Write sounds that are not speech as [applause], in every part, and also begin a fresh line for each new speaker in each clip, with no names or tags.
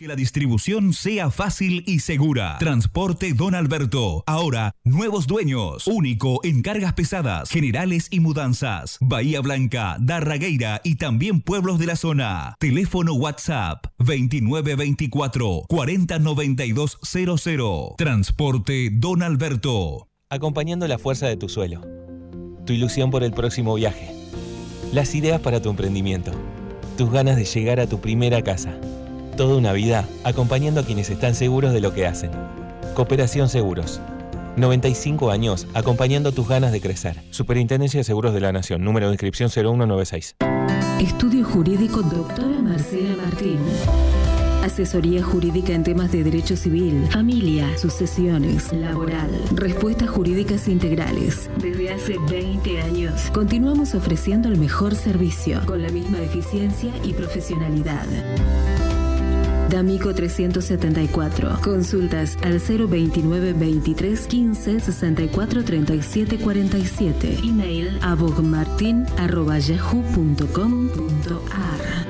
Que la distribución sea fácil y segura. Transporte Don Alberto. Ahora, nuevos dueños. Único en cargas pesadas, generales y mudanzas. Bahía Blanca, Darragueira y también pueblos de la zona. Teléfono WhatsApp 2924 409200. Transporte Don Alberto.
Acompañando la fuerza de tu suelo. Tu ilusión por el próximo viaje. Las ideas para tu emprendimiento. Tus ganas de llegar a tu primera casa Toda una vida acompañando a quienes están seguros de lo que hacen. Cooperación Seguros. 95 años acompañando tus ganas de crecer. Superintendencia de Seguros de la Nación. Número de inscripción 0196.
Estudio Jurídico Doctora Marcela Martín. Asesoría jurídica en temas de derecho civil, familia, sucesiones, laboral, respuestas jurídicas integrales. Desde hace 20 años continuamos ofreciendo el mejor servicio con la misma eficiencia y profesionalidad. D'Amico 374. Consultas al 029 23 15 64 37 47. Email abogmartin.yahoo.com.ar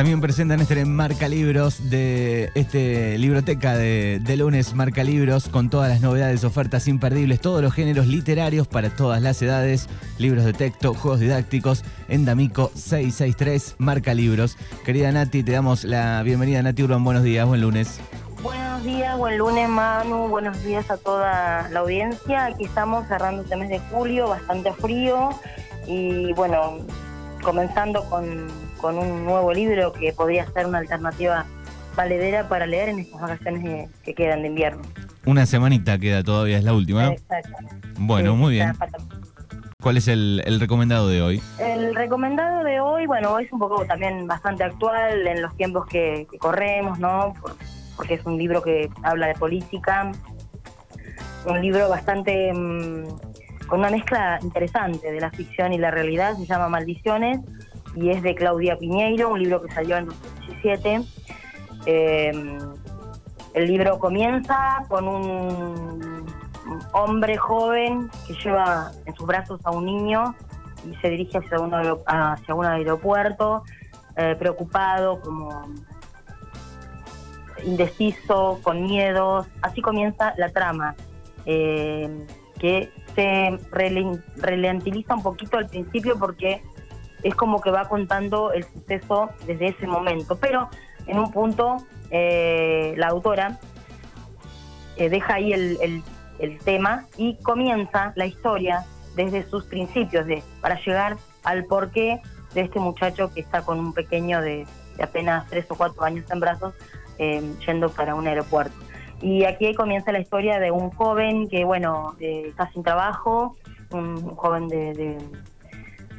También presentan este Marca Libros de este libroteca de, lunes Marca Libros con todas las novedades, ofertas imperdibles, todos los géneros literarios para todas las edades, libros de texto, juegos didácticos, en D'Amico 663 Marca Libros. Querida Nati, te damos la bienvenida. Nati Urban, buenos días, buen lunes.
Buenos días, buen lunes Manu, buenos días a toda la audiencia. Aquí estamos cerrando este mes de julio, bastante frío y bueno, comenzando con con un nuevo libro que podría ser una alternativa valedera para leer en estas vacaciones que quedan de invierno.
Una semanita queda todavía, es la última, ¿no?
Exacto.
Bueno, muy bien. ¿Cuál es el, recomendado de hoy?
El recomendado de hoy, bueno, es un poco también bastante actual en los tiempos que, corremos, ¿no? porque es un libro que habla de política, un libro bastante mm, con una mezcla interesante de la ficción y la realidad, se llama Maldiciones y es de Claudia Piñeiro, un libro que salió en 2017. Eh, el libro comienza con un hombre joven que lleva en sus brazos a un niño y se dirige hacia, hacia un aeropuerto, eh, preocupado, como indeciso, con miedos. Así comienza la trama, eh, que se relentiliza un poquito al principio porque es como que va contando el suceso desde ese momento. Pero en un punto eh, la autora eh, deja ahí el, tema y comienza la historia desde sus principios, de, para llegar al porqué de este muchacho que está con un pequeño de, apenas tres o cuatro años en brazos eh, yendo para un aeropuerto. Y aquí comienza la historia de un joven que, bueno, está sin trabajo, un joven de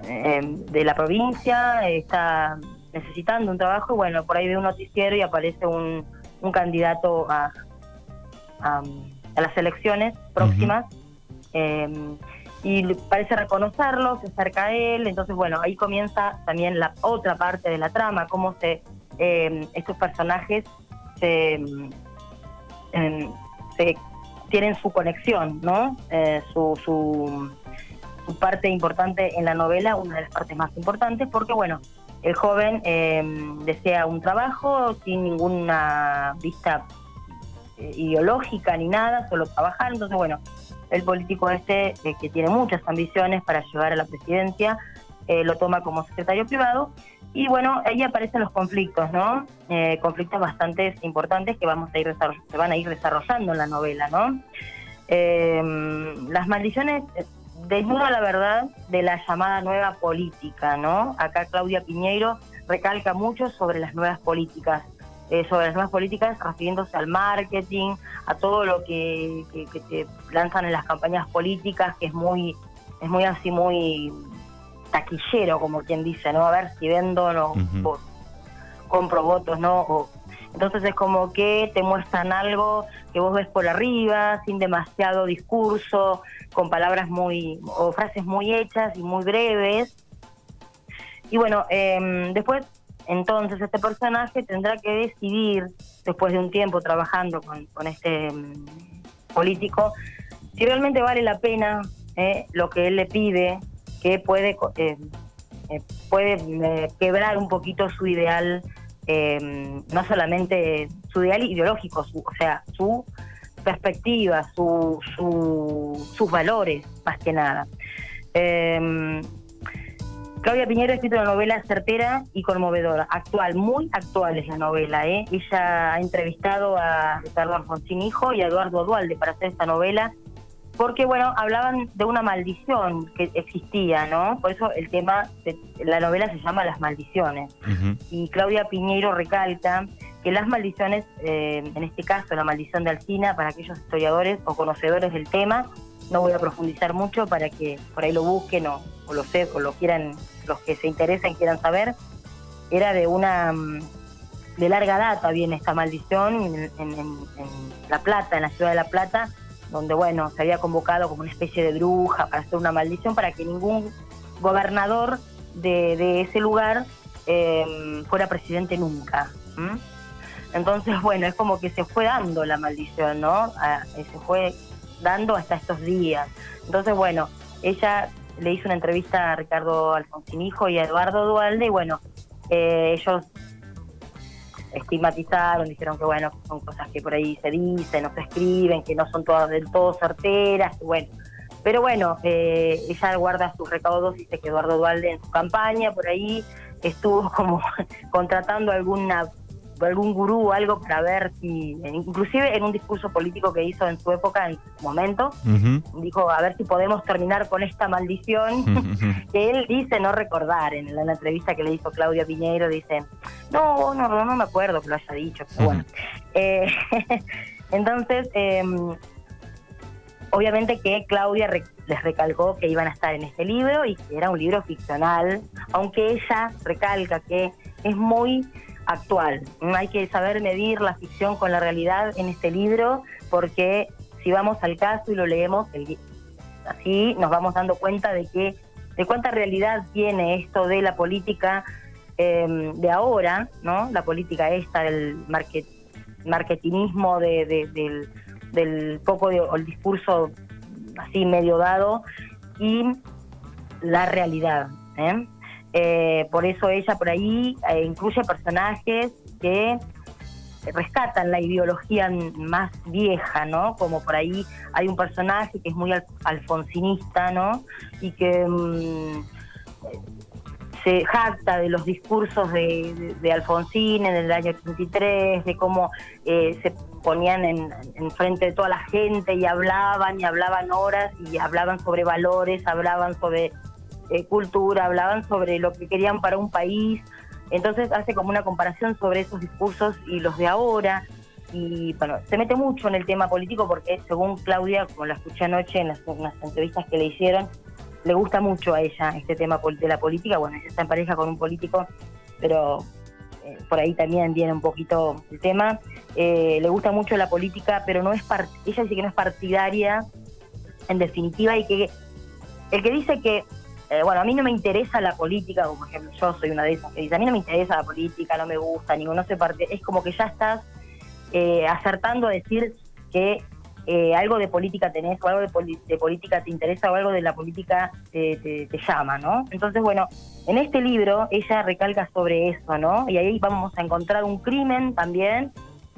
Em, de la provincia, está necesitando un trabajo, y bueno, por ahí ve un noticiero y aparece un, candidato a, a, las elecciones próximas. Em, y parece reconocerlo, se acerca a él, entonces bueno, ahí comienza también la otra parte de la trama, cómo se eh, estos personajes se, se, tienen su conexión, ¿no? Eh, su, su, su parte importante en la novela, una de las partes más importantes, porque bueno, el joven em, desea un trabajo sin ninguna vista eh, ideológica ni nada, solo trabajar, entonces bueno, el político este, eh, que tiene muchas ambiciones para llegar a la presidencia, eh, lo toma como secretario privado, y bueno, ahí aparecen los conflictos, ¿no? conflictos bastante importantes que vamos a ir se van a ir desarrollando en la novela, ¿no? Em, las maldiciones desnuda la verdad de la llamada nueva política, ¿no? Acá Claudia Piñeiro recalca mucho sobre las nuevas políticas, eh, sobre las nuevas políticas refiriéndose al marketing, a todo lo que, que, lanzan en las campañas políticas, que es muy, es muy así, muy taquillero, como quien dice, ¿no? A ver si vendo o no, compro votos, ¿no? Entonces es como que te muestran algo que vos ves por arriba, sin demasiado discurso, con palabras muy, o frases muy hechas y muy breves. Y bueno, eh, después, entonces este personaje tendrá que decidir, después de un tiempo trabajando con, con este em, político, si realmente vale la pena eh, lo que él le pide, que puede, eh, eh, puede quebrar un poquito su ideal, no solamente su ideal ideológico, o sea, su perspectiva, su, sus valores, más que nada. Claudia Piñero ha escrito una novela certera y conmovedora, actual, muy actual es la novela. ¿eh? Ella ha entrevistado a Ricardo Alfonsín Hijo y a Eduardo Dualde para hacer esta novela porque bueno, hablaban de una maldición que existía, ¿no? Por eso el tema, de, la novela se llama Las maldiciones. Y Claudia Piñeiro recalca que las maldiciones, eh, en este caso la maldición de Alcina, para aquellos historiadores o conocedores del tema, no voy a profundizar mucho para que por ahí lo busquen o, lo sé, o lo quieran, los que se interesan quieran saber, era de una mm, de larga data viene esta maldición en La Plata, en la ciudad de La Plata, donde bueno, se había convocado como una especie de bruja para hacer una maldición para que ningún gobernador de, ese lugar em, fuera presidente nunca. Entonces, [laughs] bueno, es como que se fue dando la maldición, ¿no? se fue dando hasta estos días. Entonces, bueno, ella le hizo una entrevista a Ricardo Alfonsín Hijo y a Eduardo Dualde y bueno, eh, ellos estigmatizaron, dijeron que bueno, son cosas que por ahí se dicen, no se escriben, que no son todas del todo certeras, bueno. Pero bueno, eh, ella guarda sus recaudos, dice que Eduardo Dualde en su campaña por ahí estuvo como [laughs] contratando alguna algún gurú o algo para ver si, inclusive en un discurso político que hizo en su época, en su momento, dijo a ver si podemos terminar con esta maldición [laughs] que él dice no recordar en la, entrevista que le hizo Claudia Piñeiro, dice, no, no, no, me acuerdo que lo haya dicho, pero bueno. Eh, [laughs] entonces, em, obviamente que Claudia les recalcó que iban a estar en este libro y que era un libro ficcional, aunque ella recalca que es muy actual. Hay que saber medir la ficción con la realidad en este libro porque si vamos al caso y lo leemos, así nos vamos dando cuenta de que de cuánta realidad tiene esto de la política em, de ahora, ¿no? La política esta del market, marketinismo del, del, poco de, el discurso así medio dado y la realidad. ¿eh? Eh, por eso ella por ahí eh, incluye personajes que rescatan la ideología más vieja, ¿no? Como por ahí hay un personaje que es muy alfonsinista, ¿no? Y que mm, se jacta de los discursos de, Alfonsín en el año 83, de cómo eh, se ponían en, en, frente de toda la gente y hablaban y hablaban horas y hablaban sobre valores, hablaban sobre eh, cultura, hablaban sobre lo que querían para un país. Entonces hace como una comparación sobre esos discursos y los de ahora. Y bueno, se mete mucho en el tema político porque según Claudia, como la escuché anoche en las, entrevistas que le hicieron, le gusta mucho a ella este tema de la política. Bueno, ella está en pareja con un político, pero eh, por ahí también viene un poquito el tema. Eh, le gusta mucho la política, pero no es ella dice que no es partidaria en definitiva y que el que dice que eh, bueno, a mí no me interesa la política, como por ejemplo yo soy una de esas que dice, a mí no me interesa la política, no me gusta, ni no sé parte, es como que ya estás eh, acertando a decir que eh, algo de política tenés o algo de, política te interesa o algo de la política te, llama, ¿no? Entonces, bueno, en este libro ella recalca sobre eso, ¿no? Y ahí vamos a encontrar un crimen también,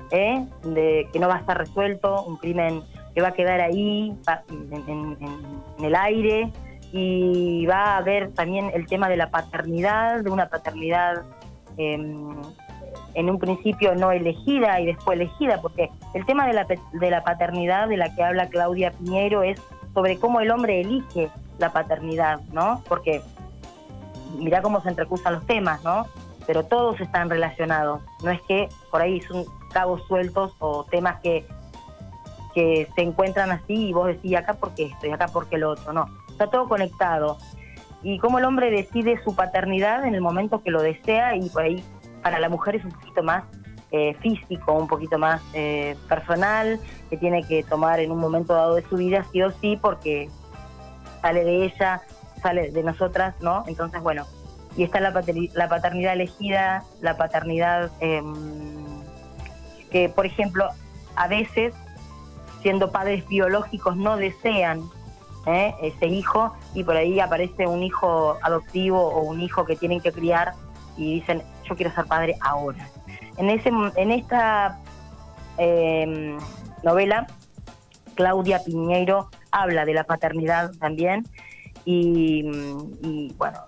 de, que no va a estar resuelto, un crimen que va a quedar ahí en el aire, y va a haber también el tema de la paternidad, de una paternidad em, en un principio no elegida y después elegida, porque el tema de la, de la paternidad de la que habla Claudia Piñero es sobre cómo el hombre elige la paternidad, ¿no? Porque mira cómo se entrecruzan los temas, ¿no? Pero todos están relacionados, no es que por ahí son cabos sueltos o temas que, se encuentran así y vos decís acá porque esto y acá porque lo otro, no está todo conectado. y cómo el hombre decide su paternidad en el momento que lo desea y por ahí para la mujer es un poquito más eh, físico, un poquito más eh, personal, que tiene que tomar en un momento dado de su vida sí o sí porque sale de ella, sale de nosotras, ¿no? Entonces, bueno, y está la, la paternidad elegida, la paternidad em, que, por ejemplo, a veces, siendo padres biológicos, no desean ¿eh? ese hijo y por ahí aparece un hijo adoptivo o un hijo que tienen que criar y dicen, yo quiero ser padre ahora. En, ese, en esta em, novela, Claudia Piñeiro habla de la paternidad también y, bueno,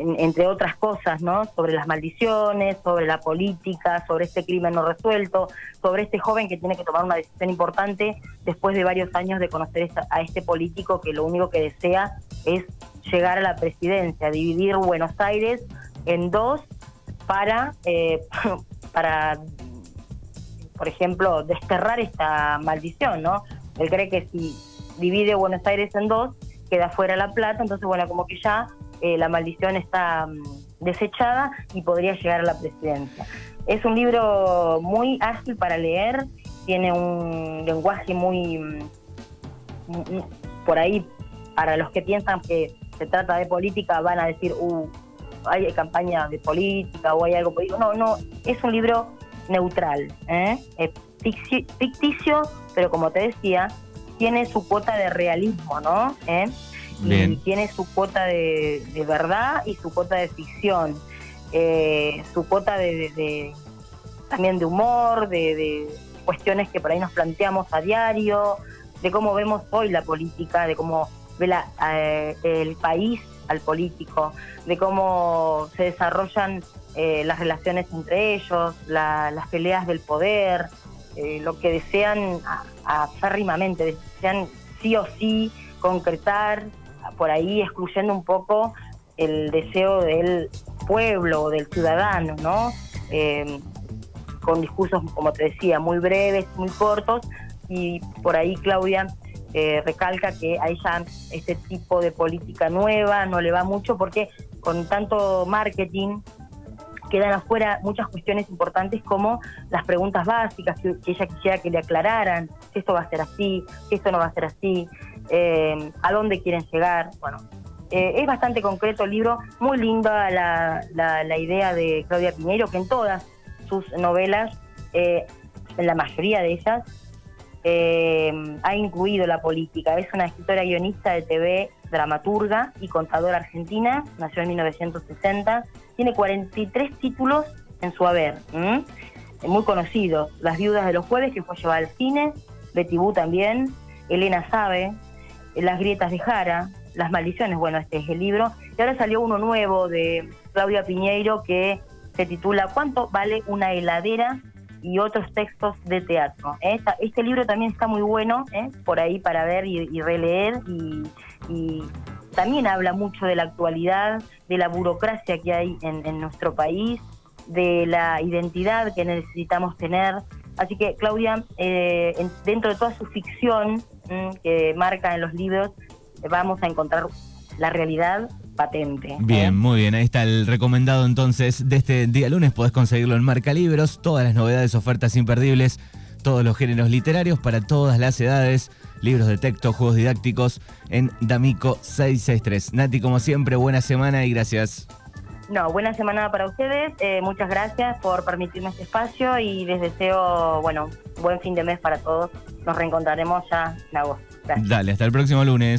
entre otras cosas, ¿no? Sobre las maldiciones, sobre la política, sobre este crimen no resuelto, sobre este joven que tiene que tomar una decisión importante después de varios años de conocer a este político que lo único que desea es llegar a la presidencia, dividir Buenos Aires en dos para, eh, [laughs] para por ejemplo, desterrar esta maldición, ¿no? Él cree que si divide Buenos Aires en dos, queda fuera La Plata, entonces bueno, como que ya eh, la maldición está mm, desechada y podría llegar a la presidencia. Es un libro muy ágil para leer, tiene un lenguaje muy, mm, mm, por ahí, para los que piensan que se trata de política, van a decir, uh, hay campaña de política o hay algo político. No, no, es un libro neutral, ¿eh? ficticio, pero como te decía, tiene su cuota de realismo, ¿no? ¿Eh? Y tiene su cuota de, verdad y su cuota de ficción, eh, su cuota de, también de humor, de, cuestiones que por ahí nos planteamos a diario, de cómo vemos hoy la política, de cómo ve la, eh, el país al político, de cómo se desarrollan las relaciones entre ellos, las peleas del poder, lo que desean aférrimamente, desean sí o sí concretar, por ahí excluyendo un poco el deseo del pueblo, del ciudadano, ¿no? Em, con discursos, como te decía, muy breves, muy cortos, y por ahí Claudia eh, recalca que a ella este tipo de política nueva no le va mucho porque con tanto marketing quedan afuera muchas cuestiones importantes como las preguntas básicas que, ella quisiera que le aclararan, si esto va a ser así, si esto no va a ser así, eh, a dónde quieren llegar. Bueno, eh, es bastante concreto el libro, muy linda la, la, idea de Claudia Piñeiro, que en todas sus novelas, eh, en la mayoría de ellas, ha incluido la política. Es una escritora guionista de TV, dramaturga y contadora argentina, nació en 1960 tiene 43 títulos en su haber, muy conocidos. Las viudas de los jueves, que fue llevada al cine, Betty también, Elena Sabe, Las grietas de Jara, Las maldiciones, bueno, este es el libro. Y ahora salió uno nuevo de Claudia Piñeiro que se titula ¿Cuánto vale una heladera? y otros textos de teatro. este libro también está muy bueno, ¿eh? por ahí para ver y, releer y también habla mucho de la actualidad, de la burocracia que hay en, nuestro país, de la identidad que necesitamos tener. Así que Claudia, eh, dentro de toda su ficción que marca en los libros, vamos a encontrar la realidad patente. ¿eh?
Bien, muy bien. Ahí está el recomendado entonces de este día lunes. Podés conseguirlo en Marca Libros. Todas las novedades, ofertas imperdibles, todos los géneros literarios para todas las edades libros de texto, juegos didácticos en D'Amico 663. Nati, como siempre, buena semana y gracias.
No, buena semana para ustedes. Eh, muchas gracias por permitirme este espacio y les deseo, bueno, buen fin de mes para todos. Nos reencontraremos ya en agosto.
Dale, hasta el próximo lunes.